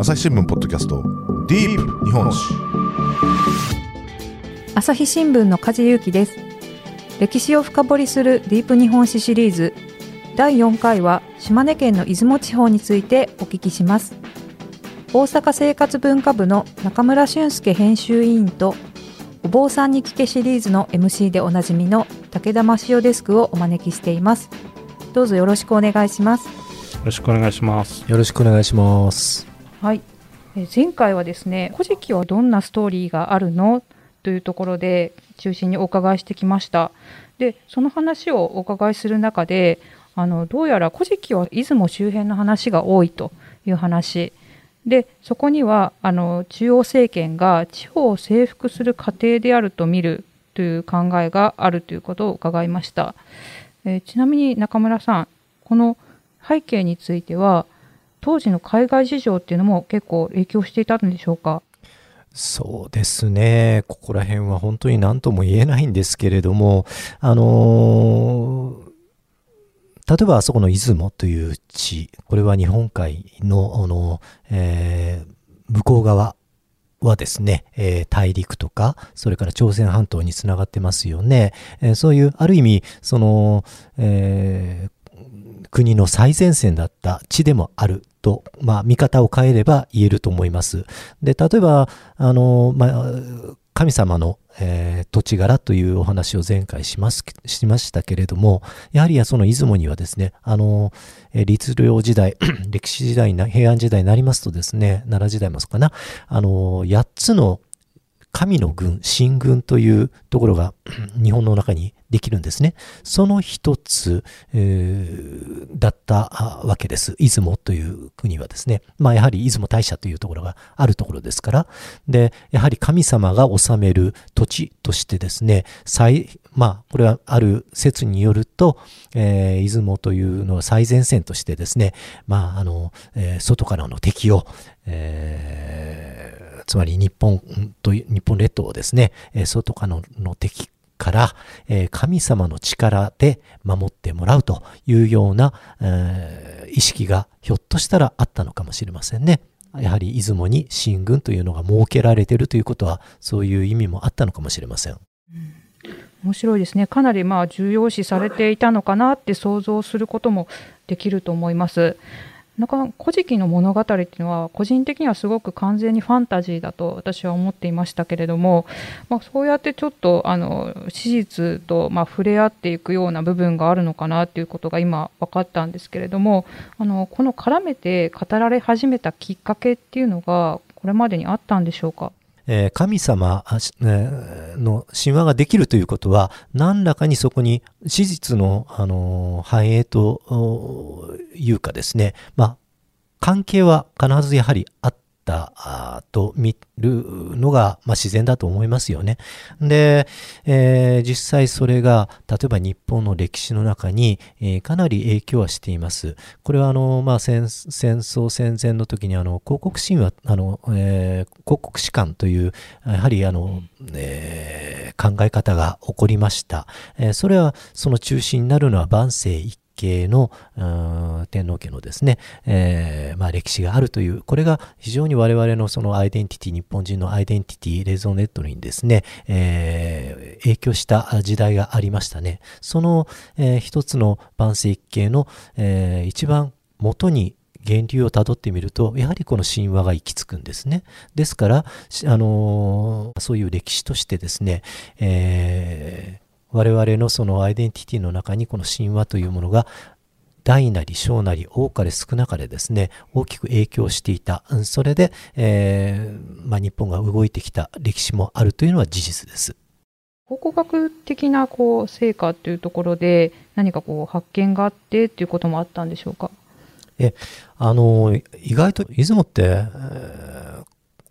朝日新聞ポッドキャストディープ日本史。朝日新聞の梶裕貴です。歴史を深掘りするディープ日本史シリーズ。第4回は島根県の出雲地方についてお聞きします。大阪生活文化部の中村俊介編集委員とお坊さんに聞けシリーズの MC でおなじみの武田真潮デスクをお招きしています。どうぞよろしくお願いします。よろしくお願いします。よろしくお願いします。はい。前回はですね古事記はどんなストーリーがあるの？というところで中心にお伺いしてきました。でその話をお伺いする中であのどうやら古事記は出雲周辺の話が多いという話。でそこにはあの中央政権が地方を征服する過程であると見るという考えがあるということを伺いました、えー、ちなみに中村さんこの背景については当時の海外事情っていうのも結構影響していたんでしょうか？そうですね。ここら辺は本当に何とも言えないんですけれども、あのー、例えばあそこの出雲という地、これは日本海の、あの、えー、向こう側はですね、えー、大陸とか、それから朝鮮半島につながってますよね。えー、そういう、ある意味、その、えー、国の最前線だった地でもあると、まあ、見方を変えれば言えると思います。で、例えば、あの、まあ、神様の、えー、土地柄というお話を前回しますしましたけれども、やはりその出雲にはですね、あの、えー、律令時代、歴史時代な、平安時代になりますとですね、奈良時代もそうかな、あの、8つの神の軍、神軍というところが日本の中にできるんですね。その一つ、えー、だったわけです。出雲という国はですね。まあやはり出雲大社というところがあるところですから。で、やはり神様が治める土地としてですね、最、まあこれはある説によると、えー、出雲というのは最前線としてですね、まああの、えー、外からの敵を、えー、つまり日本と日本列島をですね、外からの敵から、え、神様の力で守ってもらうというような、え、意識がひょっとしたらあったのかもしれませんね。やはり出雲に神軍というのが設けられているということはそういう意味もあったのかもしれません。うん面白いですね。かなりまあ重要視されていたのかなって想像することもできると思います。なかなか古事記の物語っていうのは個人的にはすごく完全にファンタジーだと私は思っていましたけれども、まあ、そうやってちょっとあの史実とま触れ合っていくような部分があるのかなっていうことが今分かったんですけれどもあのこの絡めて語られ始めたきっかけっていうのがこれまでにあったんでしょうか？え神様の神話ができるということは、何らかにそこに史実の、あの繁栄というかですね、まあ、関係は必ずやはりあったと見るのが、まあ、自然だと思いますよね。で、えー、実際それが、例えば日本の歴史の中に、えー、かなり影響はしています。これはあの、まあ、戦戦争戦前の時にあの広告神話、あの、えー、広告士官という、やはりあの、えー、考え方が起こりました。えー、それはその中心になるのは万世一系の天皇家のですね、えー、まあ、歴史があるという、これが非常に我々のそのアイデンティティ、日本人のアイデンティティ、レゾネットにですね、えー、影響した時代がありましたね。その、えー、一つの万世一系の、え一番元に源流をたどってみると、やはりこの神話が行き着くんですね。ですから、あの、そういう歴史としてですね、えー、我々のそのアイデンティティの中にこの神話というものが大なり小なり多かれ少なかれですね、大きく影響していた。それで、えー、まあ、日本が動いてきた歴史もあるというのは事実です。考古学的なこう成果というところで何かこう発見があってということもあったんでしょうか？え、あの、意外と出雲って、えー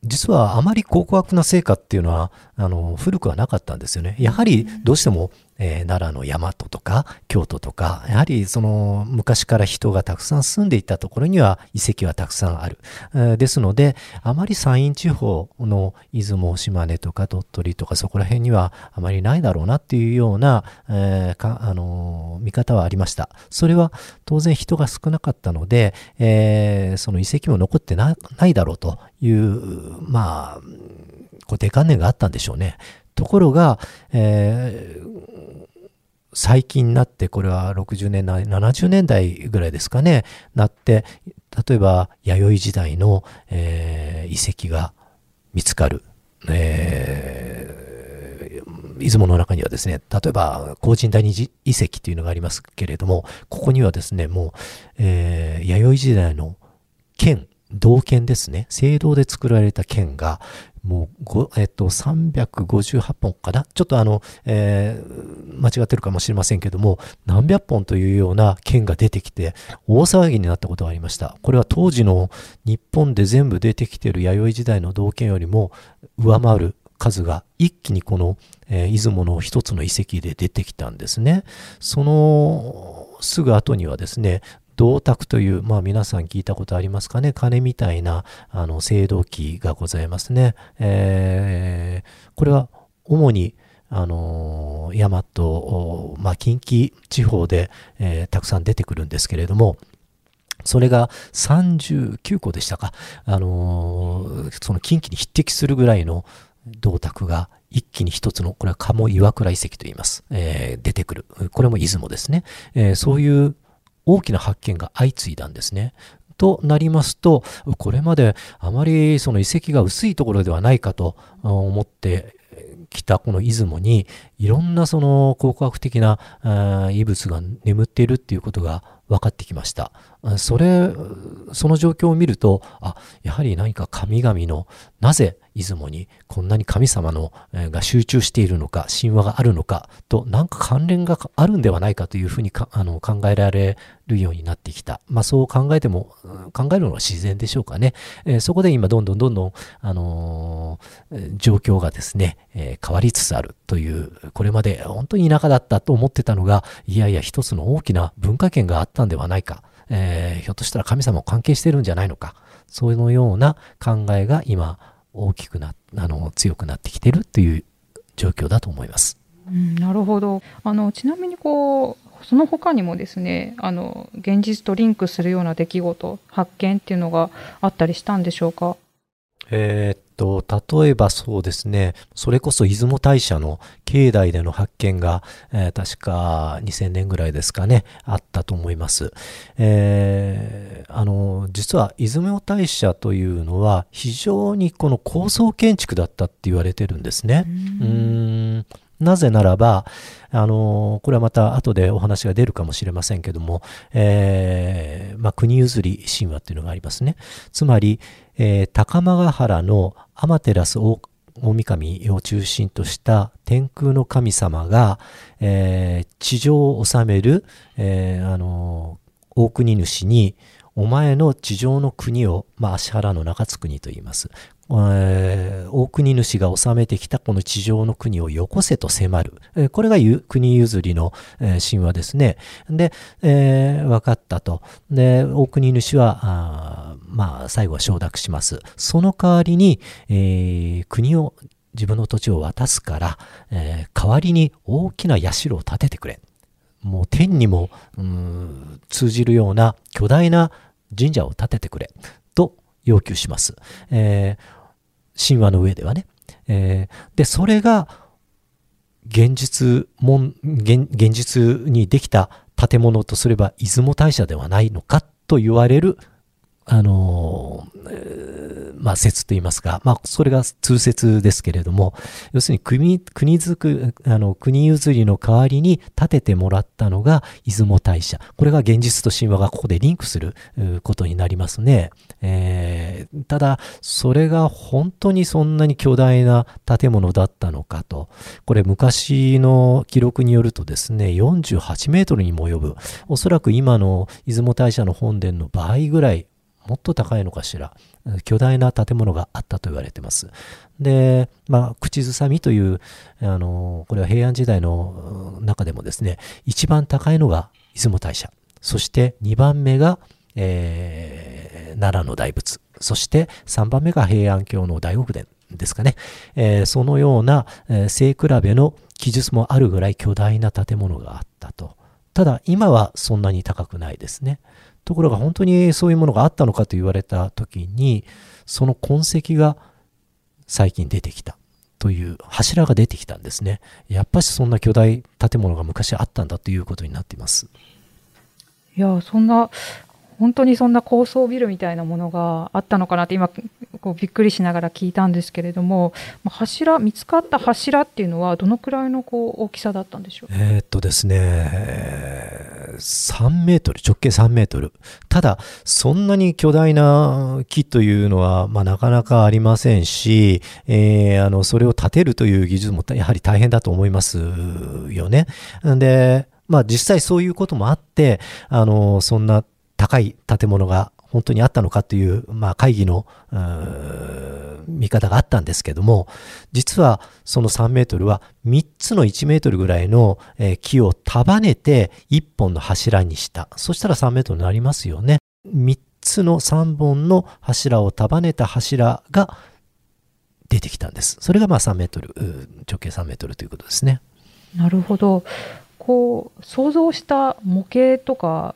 実はあまり高額な成果っていうのは、あの、古くはなかったんですよね。やはりどうしてもえー、奈良の大和とか京都とか、やはりその昔から人がたくさん住んでいたところには遺跡はたくさんある。えー、ですので、あまり山陰地方の出雲、島根とか鳥取とかそこら辺にはあまりないだろうなっていうような、えー、かあの見方はありました。それは当然人が少なかったので、えその遺跡も残ってないだろうという、まあ、固定観念があったんでしょうね。ところが、えー、最近になって、これは60年代、70年代ぐらいですかね、なって、例えば弥生時代の、えー、遺跡が見つかる。えー、出雲の中にはですね、例えば、高神谷遺跡というのがありますけれども、ここにはですね、もう、えー、弥生時代の剣、銅剣ですね。青銅で作られた剣が、もう、えっと、358本かな？ちょっとあの、えー、間違ってるかもしれませんけども、何百本というような剣が出てきて、大騒ぎになったことがありました。これは当時の日本で全部出てきている弥生時代の銅剣よりも上回る数が一気にこの、えー、出雲の一つの遺跡で出てきたんですね。そのすぐ後にはですね、銅鐸という、まあ皆さん聞いたことありますかね？鐘みたいな、あの、青銅器がございますね。えー、これは主に、あの大和、まあ、近畿地方で、えー、たくさん出てくるんですけれども、それが39個でしたか。あのー、その近畿に匹敵するぐらいの銅鐸が一気に一つの、これは鴨岩倉遺跡と言います。えー、出てくる。これも出雲ですね。えー、そういう大きな発見が相次いだんですね。となりますと、これまであまりその遺跡が薄いところではないかと思ってきたこの出雲に、いろんなその考古学的な遺物が眠っているっていうことが分かってきました。それ、その状況を見ると、あ、やはり何か神々の、なぜ出雲にこんなに神様の、えが集中しているのか、神話があるのかと、なんか関連があるんではないかというふうにあの考えられるようになってきた。まあそう考えても、考えるのは自然でしょうかね。えー、そこで今どんどんどんどん、あのー、状況がですね、え、変わりつつあるという、これまで本当に田舎だったと思ってたのが、いやいや一つの大きな文化圏があったんではないか。えひょっとしたら神様も関係してるんじゃないのか。そのような考えが今、大きくなあの強くなってきてるという状況だと思います。うん、なるほどあのちなみにこうその他にもですねあの現実とリンクするような出来事発見っていうのがあったりしたんでしょうか？えー、っと、例えばそうですね、それこそ出雲大社の境内での発見が、えー、確か2000年ぐらいですかね、あったと思います。えー、あの、実は出雲大社というのは非常にこの高層建築だったって言われてるんですね。うんなぜならば、あのこれはまた後でお話が出るかもしれませんけども、えー、まあ、国譲り神話っていうのがありますね。つまり、えー、高間原の天照大大神を中心とした天空の神様が、えー、地上を治める、えー、あの大国主に、お前の地上の国を、まあ、足原の中津国と言います。大国主が治めてきたこの地上の国をよこせと迫る。これが国譲りの、神話ですね。で、え、分かったと。で、大国主は、あまあ、最後は承諾します。その代わりに、え、国を、自分の土地を渡すから、え、代わりに大きな社を建ててくれ。もう天にも通じるような巨大な神社を建ててくれと要求します。えー、神話の上ではね。えー、で、それが現実もん現、現実にできた建物とすれば出雲大社ではないのかと言われるあの、ー、まあ、説と言いますか、まあ、それが通説ですけれども、要するに国、国づく、あの、国譲りの代わりに建ててもらったのが出雲大社。これが現実と神話がここでリンクすることになりますね。えー、ただ、それが本当にそんなに巨大な建物だったのかと。これ昔の記録によるとですね、48メートルにも及ぶ、おそらく今の出雲大社の本殿の倍ぐらいもっと高いのかしら、巨大な建物があったと言われてます。で、まあ、口ずさみという、あの、これは平安時代の中でもですね、一番高いのが出雲大社。そして2番目が、えー、奈良の大仏。そして3番目が平安京の大極殿ですかね。えー、そのような、えー、比べの記述もあるぐらい巨大な建物があったと。ただ今はそんなに高くないですね。ところが本当にそういうものがあったのかと言われた時に、その痕跡が最近出てきたという柱が出てきたんですね。やっぱしそんな巨大建物が昔あったんだということになっています。いや、そんな本当にそんな高層ビルみたいなものがあったのかなって今こうびっくりしながら聞いたんですけれども柱見つかった柱っていうのはどのくらいのこう大きさだったんでしょう？えー、っとですね3メートル直径3メートルただそんなに巨大な木というのは、まあ、なかなかありませんし、えー、あのそれを建てるという技術もやはり大変だと思いますよね。でまあ実際そういうこともあって、あの、そんな高い建物が本当にあったのかという、まあ、会議の見方があったんですけども実はその3メートルは3つの1メートルぐらいの、えー、木を束ねて1本の柱にした。そしたら3メートルになりますよね。3つの3本の柱を束ねた柱が出てきたんです。それがまあ3メートル直径3メートルということですね。なるほど。こう想像した模型とか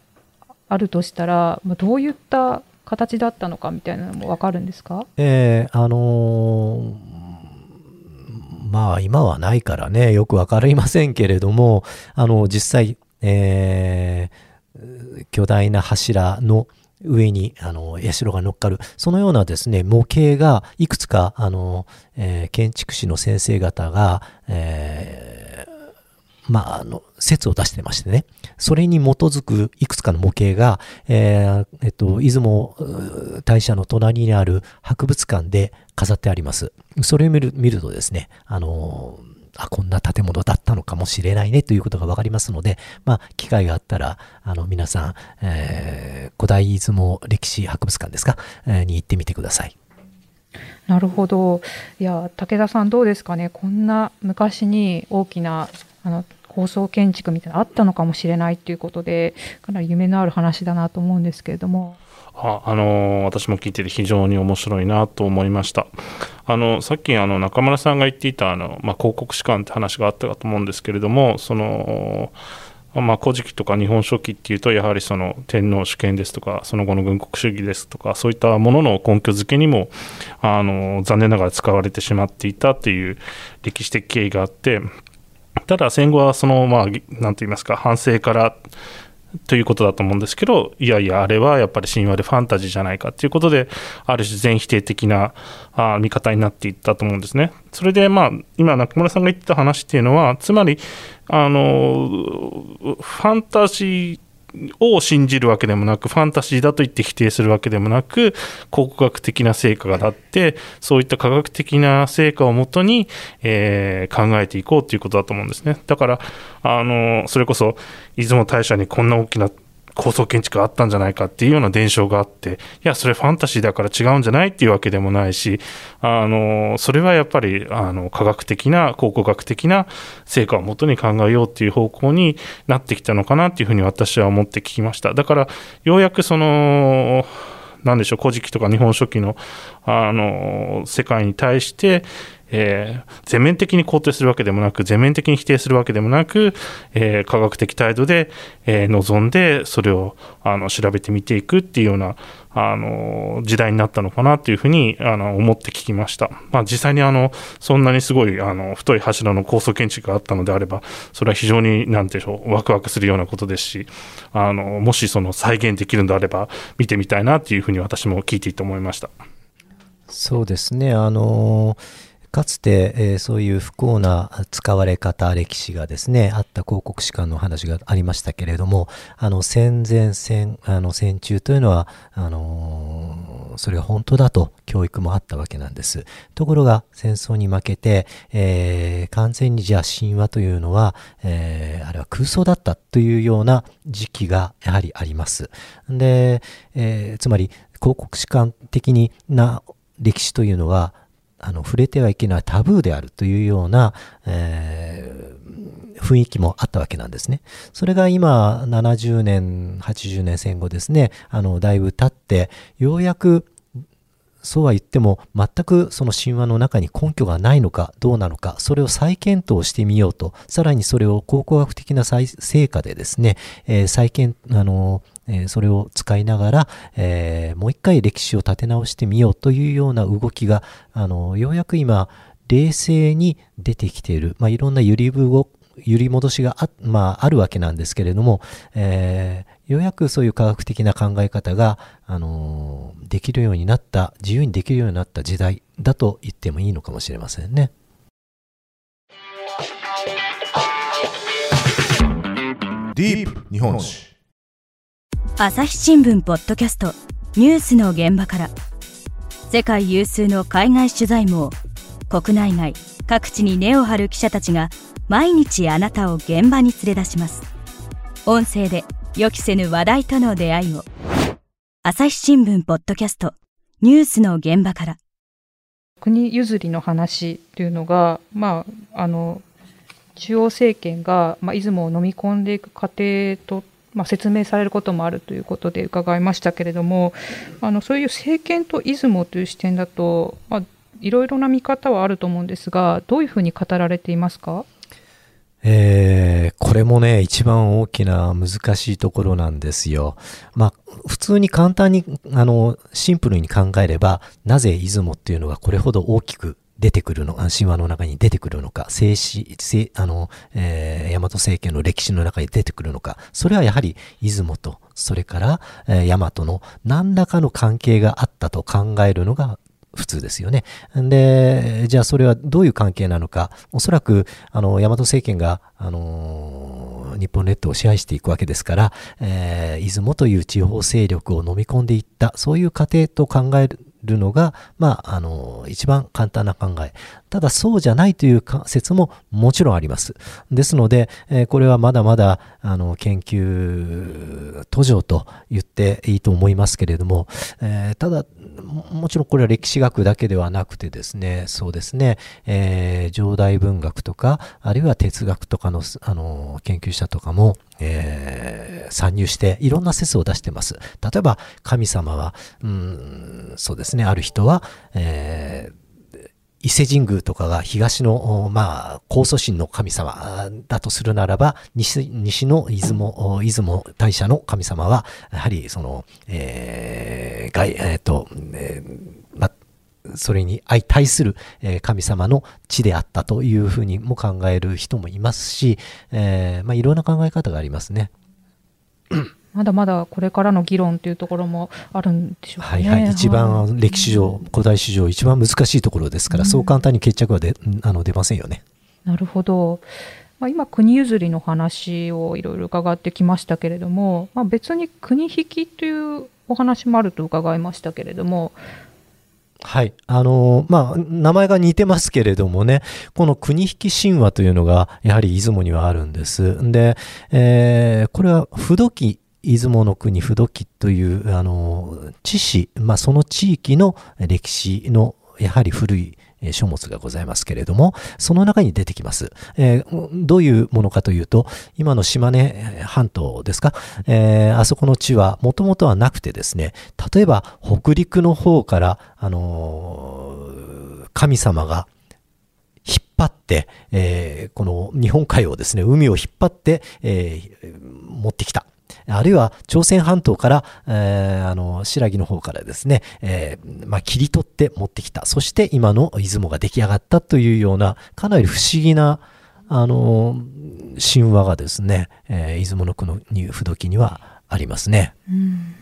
あるとしたら、まあ、どういった形だったのかみたいなのも分かるんですか？えー、あのー、まあ今はないからね、よく分かりませんけれども、あの、実際、えー、巨大な柱の上に、あの、社が乗っかる、そのようなですね、模型が、いくつか、あの、えー、建築士の先生方が、えー、まあ、あの、説を出してましてね、それに基づくいくつかの模型が、えー、えっと、出雲大社の隣にある博物館で飾ってあります。それを見る見るとですね、あのあ、こんな建物だったのかもしれないねということがわかりますので、まあ、機会があったら、あの、皆さん、えー、古代出雲歴史博物館ですか、えー、に行ってみてください。なるほど。いや、武田さんどうですかね。こんな昔に大きなあの高層建築みたいなあったのかもしれないっていうことでかなり夢のある話だなと思うんですけれども。ああの私も聞いてて非常に面白いなと思いました。あのさっきあの中村さんが言っていたあの、まあ、広告士官って話があったかと思うんですけれどもそのまあ、古事記とか日本書紀っていうとやはりその天皇主権ですとかその後の軍国主義ですとかそういったものの根拠づけにもあの残念ながら使われてしまっていたっていう歴史的経緯があってただ戦後はその、まあ、なんて言いますか、反省からということだと思うんですけど、いやいや、あれはやっぱり神話でファンタジーじゃないかということで、ある種全否定的なあ見方になっていったと思うんですね。それで、まあ、今、中村さんが言ってた話っていうのは、つまり、あの、ファンタジーを信じるわけでもなく、ファンタジーだと言って否定するわけでもなく、考古学的な成果があって、そういった科学的な成果をもとに、えー、考えていこうということだと思うんですね。だから、あの、それこそ、出雲大社にこんな大きな高層建築があったんじゃないかっていうような伝承があって、いや、それファンタジーだから違うんじゃないっていうわけでもないし、あの、それはやっぱり、あの、科学的な、考古学的な成果をもとに考えようっていう方向になってきたのかなっていうふうに私は思って聞きました。だから、ようやくその、なんでしょう、古事記とか日本書紀の、あの、世界に対して、えー、全面的に肯定するわけでもなく、全面的に否定するわけでもなく、えー、科学的態度で、えー、臨んで、それをあの調べてみていくっていうようなあの時代になったのかなというふうにあの思って聞きました。まあ、実際にあのそんなにすごいあの太い柱の高層建築があったのであれば、それは非常に何でしょう、ワクワクするようなことですし、あのもしその再現できるのであれば、見てみたいなというふうに私も聞いていて思いました。そうですね。あのーかつて、えー、そういう不幸な使われ方、歴史がですね、あった広告士官の話がありましたけれども、あの、戦前戦、あの、戦中というのは、あのー、それが本当だと教育もあったわけなんです。ところが、戦争に負けて、えー、完全にじゃあ神話というのは、えー、あれは空想だったというような時期がやはりあります。で、え、つまり、広告史観的な歴史というのはあの触れてはいけないタブーであるというような、えー、雰囲気もあったわけなんですね。それが今70年80年戦後ですねあのだいぶ経ってようやくそうは言っても全くその神話の中に根拠がないのかどうなのかそれを再検討してみようとさらにそれを考古学的な成果でですね、えー、再検あのえそれを使いながら、えー、もう一回歴史を立て直してみようというような動きがあのようやく今冷静に出てきている、まあ、いろんな揺り動揺り戻しがあ,、まあ、あるわけなんですけれども、えー、ようやくそういう科学的な考え方が、あのー、できるようになった自由にできるようになった時代だと言ってもいいのかもしれませんね。ディープ日本史朝日新聞ポッドキャストニュースの現場から世界有数の海外取材網国内外各地に根を張る記者たちが毎日あなたを現場に連れ出します。音声で予期せぬ話題との出会いを。朝日新聞ポッドキャスト。ニュースの現場から。国譲りの話というのが、まあ、あの中央政権が、まあ、出雲を飲み込んでいく過程とまあ、説明されることもあるということで伺いましたけれどもあのそういう政権と出雲という視点だと、まあ、いろいろな見方はあると思うんですがどういうふうに語られていますか？えー、これもね、一番大きな難しいところなんですよ。まあ、普通に簡単に、あの、シンプルに考えれば、なぜ出雲っていうのがこれほど大きく出てくるの、神話の中に出てくるのか、静止、静あの、えー、大和政権の歴史の中に出てくるのか、それはやはり出雲と、それから、えー、大和の何らかの関係があったと考えるのが普通ですよね。で、じゃあそれはどういう関係なのか、おそらく、あの、大和政権が、あの日本列島を支配していくわけですから、えー、出雲という地方勢力を飲み込んでいった、そういう過程と考えるるのが、まあ、あの、一番簡単な考え。ただそうじゃないという説ももちろんあります。ですので、えー、これはまだまだ、あの、研究途上と言っていいと思いますけれども、えー、ただ、もちろんこれは歴史学だけではなくてですね、そうですね、えー、上代文学とか、あるいは哲学とかの、あの、研究者とかも、えー、参入していろんな説を出してます。例えば、神様は、うん、そうですね、ある人は、えー伊勢神宮とかが東の、まあ、高祖神の神様だとするならば、西西の出雲、出雲大社の神様は、やはりその、えー、外、えっ、ー、と、えー、それに相対する神様の地であったというふうにも考える人もいますし、えー、まあ、いろんな考え方がありますね。まだまだこれからの議論というところもあるんでしょうかね。はいはい、一番歴史上、古代史上一番難しいところですから、うん、そう簡単に決着はであの出ませんよね。なるほど。まあ、今、国譲りの話をいろいろ伺ってきましたけれども、まあ、別に国引きというお話もあると伺いましたけれども、はい。あのー、まあ、名前が似てますけれどもね、この国引き神話というのが、やはり出雲にはあるんです。で、えー、これは不土器出雲の国不土器というあの知史、まあ、その地域の歴史のやはり古いえ書物がございますけれども、その中に出てきます。え、どういうものかというと、今の島根半島ですか、え、あそこの地はもともとはなくてですね、例えば北陸の方から、あの、神様が引っ張って、えー、この日本海をですね、海を引っ張って、えー、持ってきた。あるいは朝鮮半島から、えー、あの、白木の方からですね、えー、まあ、切り取って持ってきた。そして今の出雲が出来上がったというような、かなり不思議な、あの、神話がですね、えー、出雲の国不時にはありますね。うん、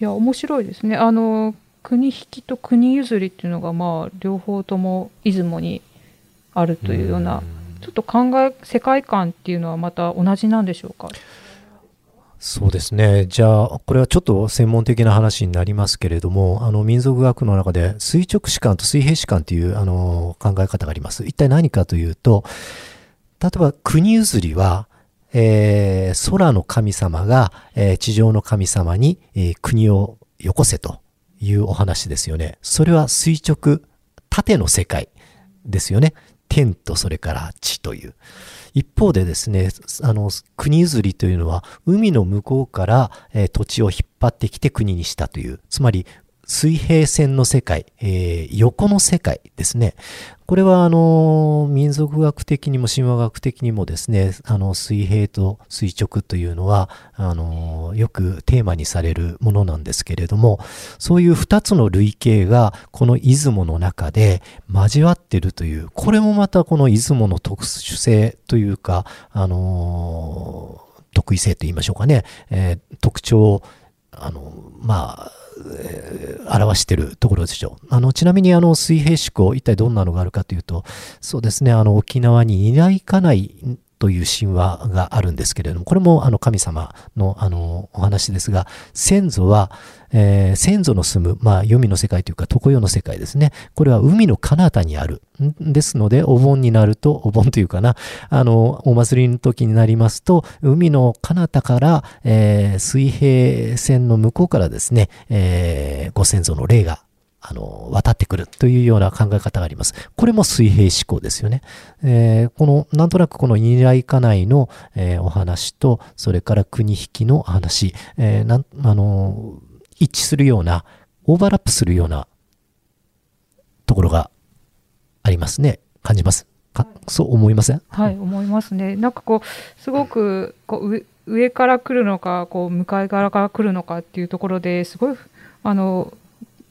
いや、面白いですね。あの、国引きと国譲りっていうのが、まあ、両方とも出雲にあるというような、うちょっと考え、世界観っていうのはまた同じなんでしょうか？そうですね。じゃあ、これはちょっと専門的な話になりますけれども、あの、民族学の中で垂直史観と水平史観という、あの、考え方があります。一体何かというと、例えば国譲りは、えー、空の神様が、えー、地上の神様に、えー、国をよこせというお話ですよね。それは垂直、縦の世界ですよね。天とそれから地という。一方でですね、あの、国譲りというのは、海の向こうから、えー、土地を引っ張ってきて国にしたという、つまり、水平線の世界、えー、横の世界ですね。これはあの民族学的にも神話学的にもですねあの水平と垂直というのはあのよくテーマにされるものなんですけれどもそういう2つの類型がこの出雲の中で交わってるというこれもまたこの出雲の特殊性というかあの得意性と言いましょうかね、えー、特徴あのまあ、表しているところでしょう。あの、ちなみにあの、水平思考、一体どんなのがあるかというと、そうですね、あの、沖縄にいないかないという神話があるんですけれども、これもあの神様のあのお話ですが、先祖は、えー、先祖の住む、まあ、黄泉の世界というか、常世の世界ですね。これは海の彼方にある。ですので、お盆になると、お盆というかな、あの、お祭りの時になりますと、海の彼方から、えー、水平線の向こうからですね、えー、ご先祖の霊があの、渡ってくるというような考え方があります。これも水平思考ですよね。えー、この、なんとなくこの二来家内の、えー、お話と、それから国引きの話、えー、なん、あの、一致するような、オーバーラップするようなところがありますね。感じます？か？そう思いません？はい、思いますね。なんかこう、すごくこう上上から来るのか、こう向かい側から来るのかっていうところですごい、あの、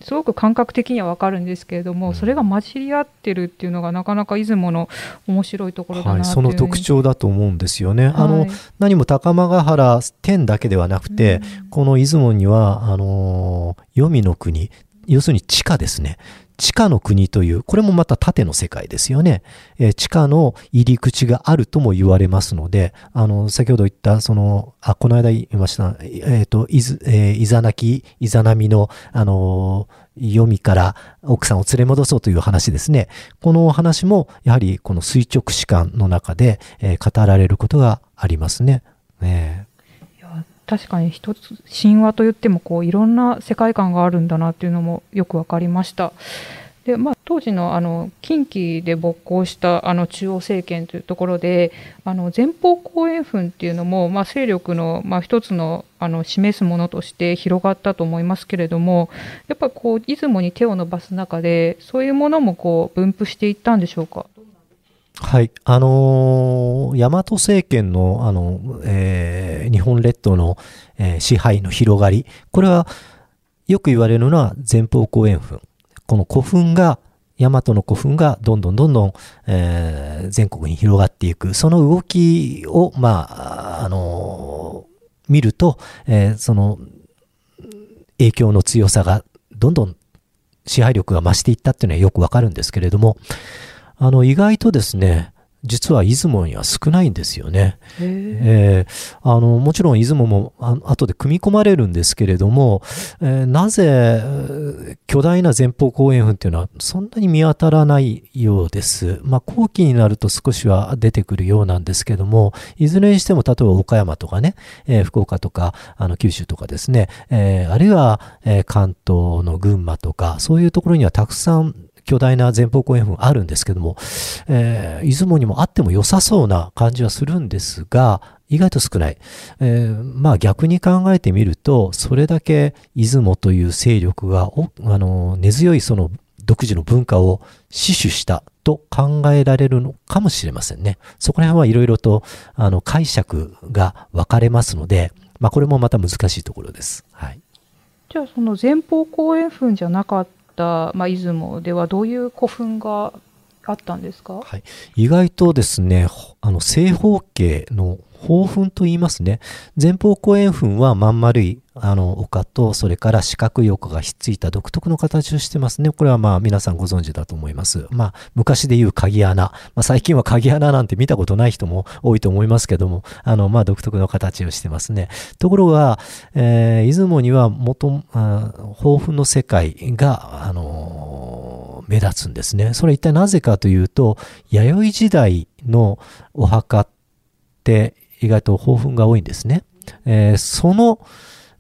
すごく感覚的にはわかるんですけれども、それが混じり合ってるっていうのがなかなか出雲の面白いところだなはい、その特徴だと思うんですよね。はい、あの何も高間ヶ原天だけではなくて、うん、この出雲にはあの黄泉の国要するに地下ですね。地下の国という、これもまた縦の世界ですよね。えー、地下の入り口があるとも言われますので、あの、先ほど言った、その、あ、この間言いました、えっ、ー、と、いず、えー、いざなき、いざなみの、あの読みから奥さんを連れ戻そうという話ですね。このお話も、やはりこの垂直史観の中で、えー、語られることがありますね。ね確かに一つ神話といってもこういろんな世界観があるんだなっていうのもよく分かりました。でまあ、当時のあの近畿で勃興したあの中央政権というところであの前方後円墳っていうのも、まあ、勢力の、まあ、一つのあの示すものとして広がったと思いますけれどもやっぱこう出雲に手を伸ばす中でそういうものもこう分布していったんでしょうか？はい。あのー、大和政権の、あの、えー、日本列島の、えー、支配の広がり。これは、よく言われるのは前方後円墳。この古墳が、大和の古墳がどんどんどんどん、えー、全国に広がっていく。その動きを、まあ、あのー、見ると、えー、その、影響の強さがどんどん支配力が増していったっていうのはよくわかるんですけれども、あの、意外とですね、実は出雲には少ないんですよね。えー、あのもちろん出雲もあ後で組み込まれるんですけれども、えー、なぜ巨大な前方後円墳っていうのはそんなに見当たらないようです。まあ後期になると少しは出てくるようなんですけども、いずれにしても例えば岡山とかね、えー、福岡とかあの九州とかですね、えあるいは、え関東の群馬とかそういうところにはたくさん巨大な前方後円墳あるんですけども、えー、出雲にもあっても良さそうな感じはするんですが、意外と少ない。えー、まあ逆に考えてみると、それだけ出雲という勢力が、あの、根強いその独自の文化を死守したと考えられるのかもしれませんね。そこら辺はいろいろとあの解釈が分かれますので、まあこれもまた難しいところです。はい。じゃあその前方後円墳じゃなかっ、まあ、出雲ではどういう古墳があったんですか、はい、意外とですねあの正方形の宝墳と言いますね。前方後円墳はまん丸いあの丘と、それから四角い丘がひっついた独特の形をしてますね。これはまあ皆さんご存知だと思います。まあ昔で言う鍵穴。まあ、最近は鍵穴なんて見たことない人も多いと思いますけども、あのまあ独特の形をしてますね。ところが、えー、出雲には元、宝墳の世界が、あのー、目立つんですね。それ一体なぜかというと、弥生時代のお墓って意外と豊富が多いんですね。えー、その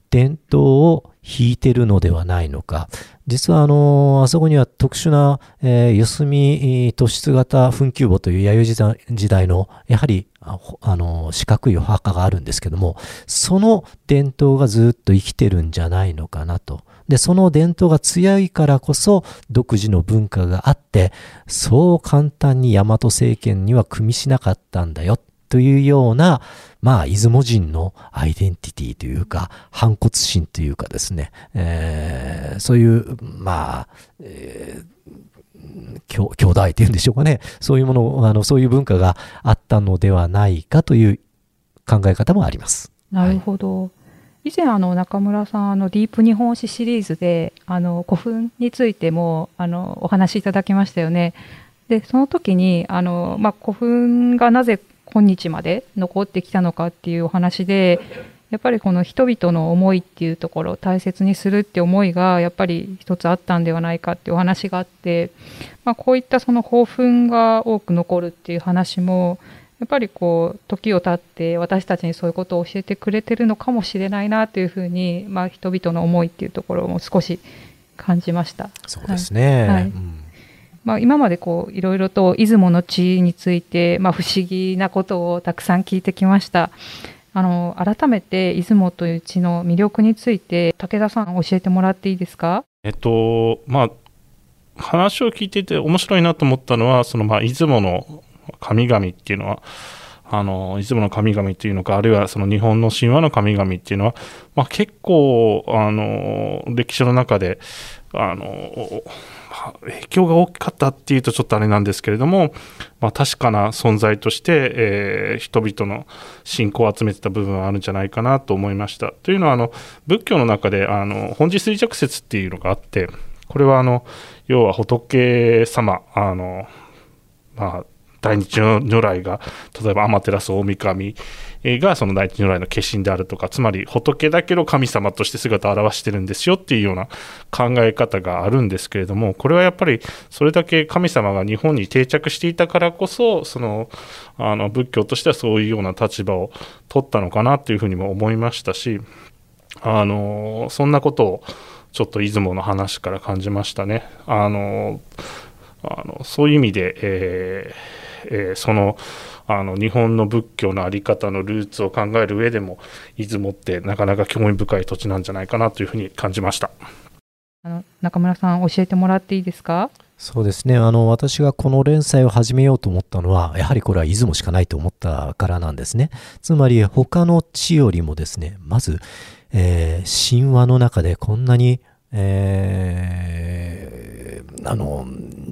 伝統を引いてるのではないのか。実はあの、あそこには特殊な、えー、四隅突出型墳丘墓という弥生時代の、やはり、あの、四角いお墓があるんですけども、その伝統がずっと生きてるんじゃないのかなと。で、その伝統が強いからこそ独自の文化があって、そう簡単に大和政権には組みしなかったんだよというような、まあ、出雲人のアイデンティティというか、反骨心というかですね、えー、そういう、まあ、えー兄弟っていうんでしょうかね。そういうもの、あの、そういう文化があったのではないかという考え方もあります。なるほど。はい、以前あの中村さんあのディープ日本史シリーズであの古墳についてもあのお話しいただきましたよね。でその時にあの、まあ、古墳がなぜ今日まで残ってきたのかっていうお話でやっぱりこの人々の思いっていうところを大切にするって思いがやっぱり一つあったんではないかっていうお話があって、まあ、こういったその興奮が多く残るっていう話もやっぱりこう時を経って私たちにそういうことを教えてくれてるのかもしれないなというふうに、まあ、人々の思いっていうところも少し感じました。そうですね、はい、うんまあ、今までこういろいろと出雲の地について、まあ、不思議なことをたくさん聞いてきました。あの改めて出雲という地の魅力について武田さん教えてもらっていいですか？えっとまあ話を聞いていて面白いなと思ったのはそのまあ出雲の神々っていうのはあの出雲の神々っていうのかあるいはその日本の神話の神々っていうのは、まあ、結構あの歴史の中であの影響が大きかったっていうとちょっとあれなんですけれども、まあ、確かな存在として、えー、人々の信仰を集めてた部分はあるんじゃないかなと思いました。というのはあの仏教の中であの本日離着説っていうのがあってこれはあの要は仏様あの、まあ、大日如来が例えば天照大神がその大日如来の化身であるとかつまり仏だけの神様として姿を現してるんですよっていうような考え方があるんですけれどもこれはやっぱりそれだけ神様が日本に定着していたからこそそのあの仏教としてはそういうような立場を取ったのかなというふうにも思いましたしあのそんなことをちょっと出雲の話から感じましたね。あのあのそういう意味で、えーえー、そのあの日本の仏教の在り方のルーツを考える上でも出雲ってなかなか興味深い土地なんじゃないかなというふうに感じました。あの中村さん教えてもらっていいですか？そうですね。あの私がこの連載を始めようと思ったのはやはりこれは出雲しかないと思ったからなんですね。つまり他の地よりもですねまず、えー、神話の中でこんなにえー、あの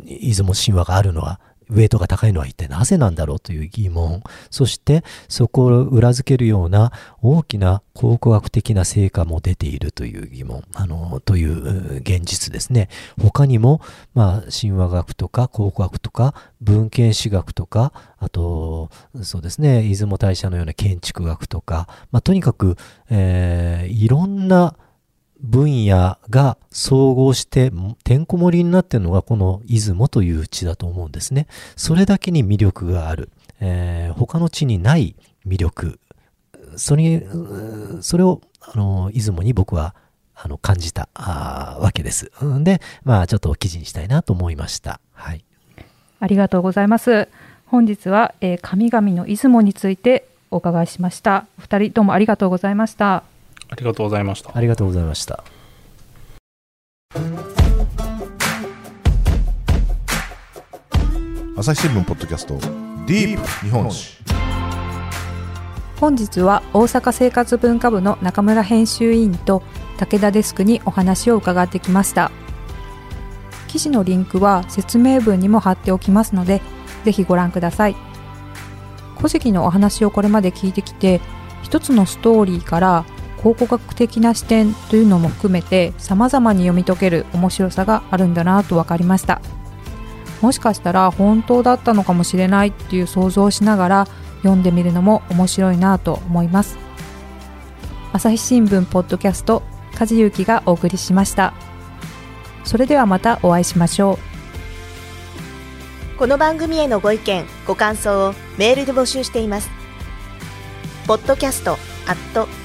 出雲神話があるのはウェイトが高いのは一体なぜなんだろうという疑問、そしてそこを裏付けるような大きな考古学的な成果も出ているという疑問、あの、という現実ですね。他にも、まあ、神話学とか考古学とか文献史学とか、あと、そうですね、出雲大社のような建築学とか、まあ、とにかく、えー、いろんな分野が総合しててんこ盛りになっているのがこの出雲という地だと思うんですね。それだけに魅力がある。えー、他の地にない魅力。それそれをあの出雲に僕はあの感じたわけです。で、まあちょっと記事にしたいなと思いました。はい。ありがとうございます。本日は、えー、神々の出雲についてお伺いしました。お二人どうもありがとうございました。ありがとうございました。ありがとうございました。朝日新聞ポッドキャストディープ日本史本日は大阪生活文化部の中村編集委員と武田デスクにお話を伺ってきました。記事のリンクは説明文にも貼っておきますのでぜひご覧ください。古事記のお話をこれまで聞いてきて一つのストーリーから考古学的な視点というのも含めて様々に読み解ける面白さがあるんだなと分かりました。もしかしたら本当だったのかもしれないっていう想像をしながら読んでみるのも面白いなと思います。朝日新聞ポッドキャスト梶裕貴がお送りしました。それではまたお会いしましょう。この番組へのご意見ご感想をメールで募集しています。ポッドキャストアット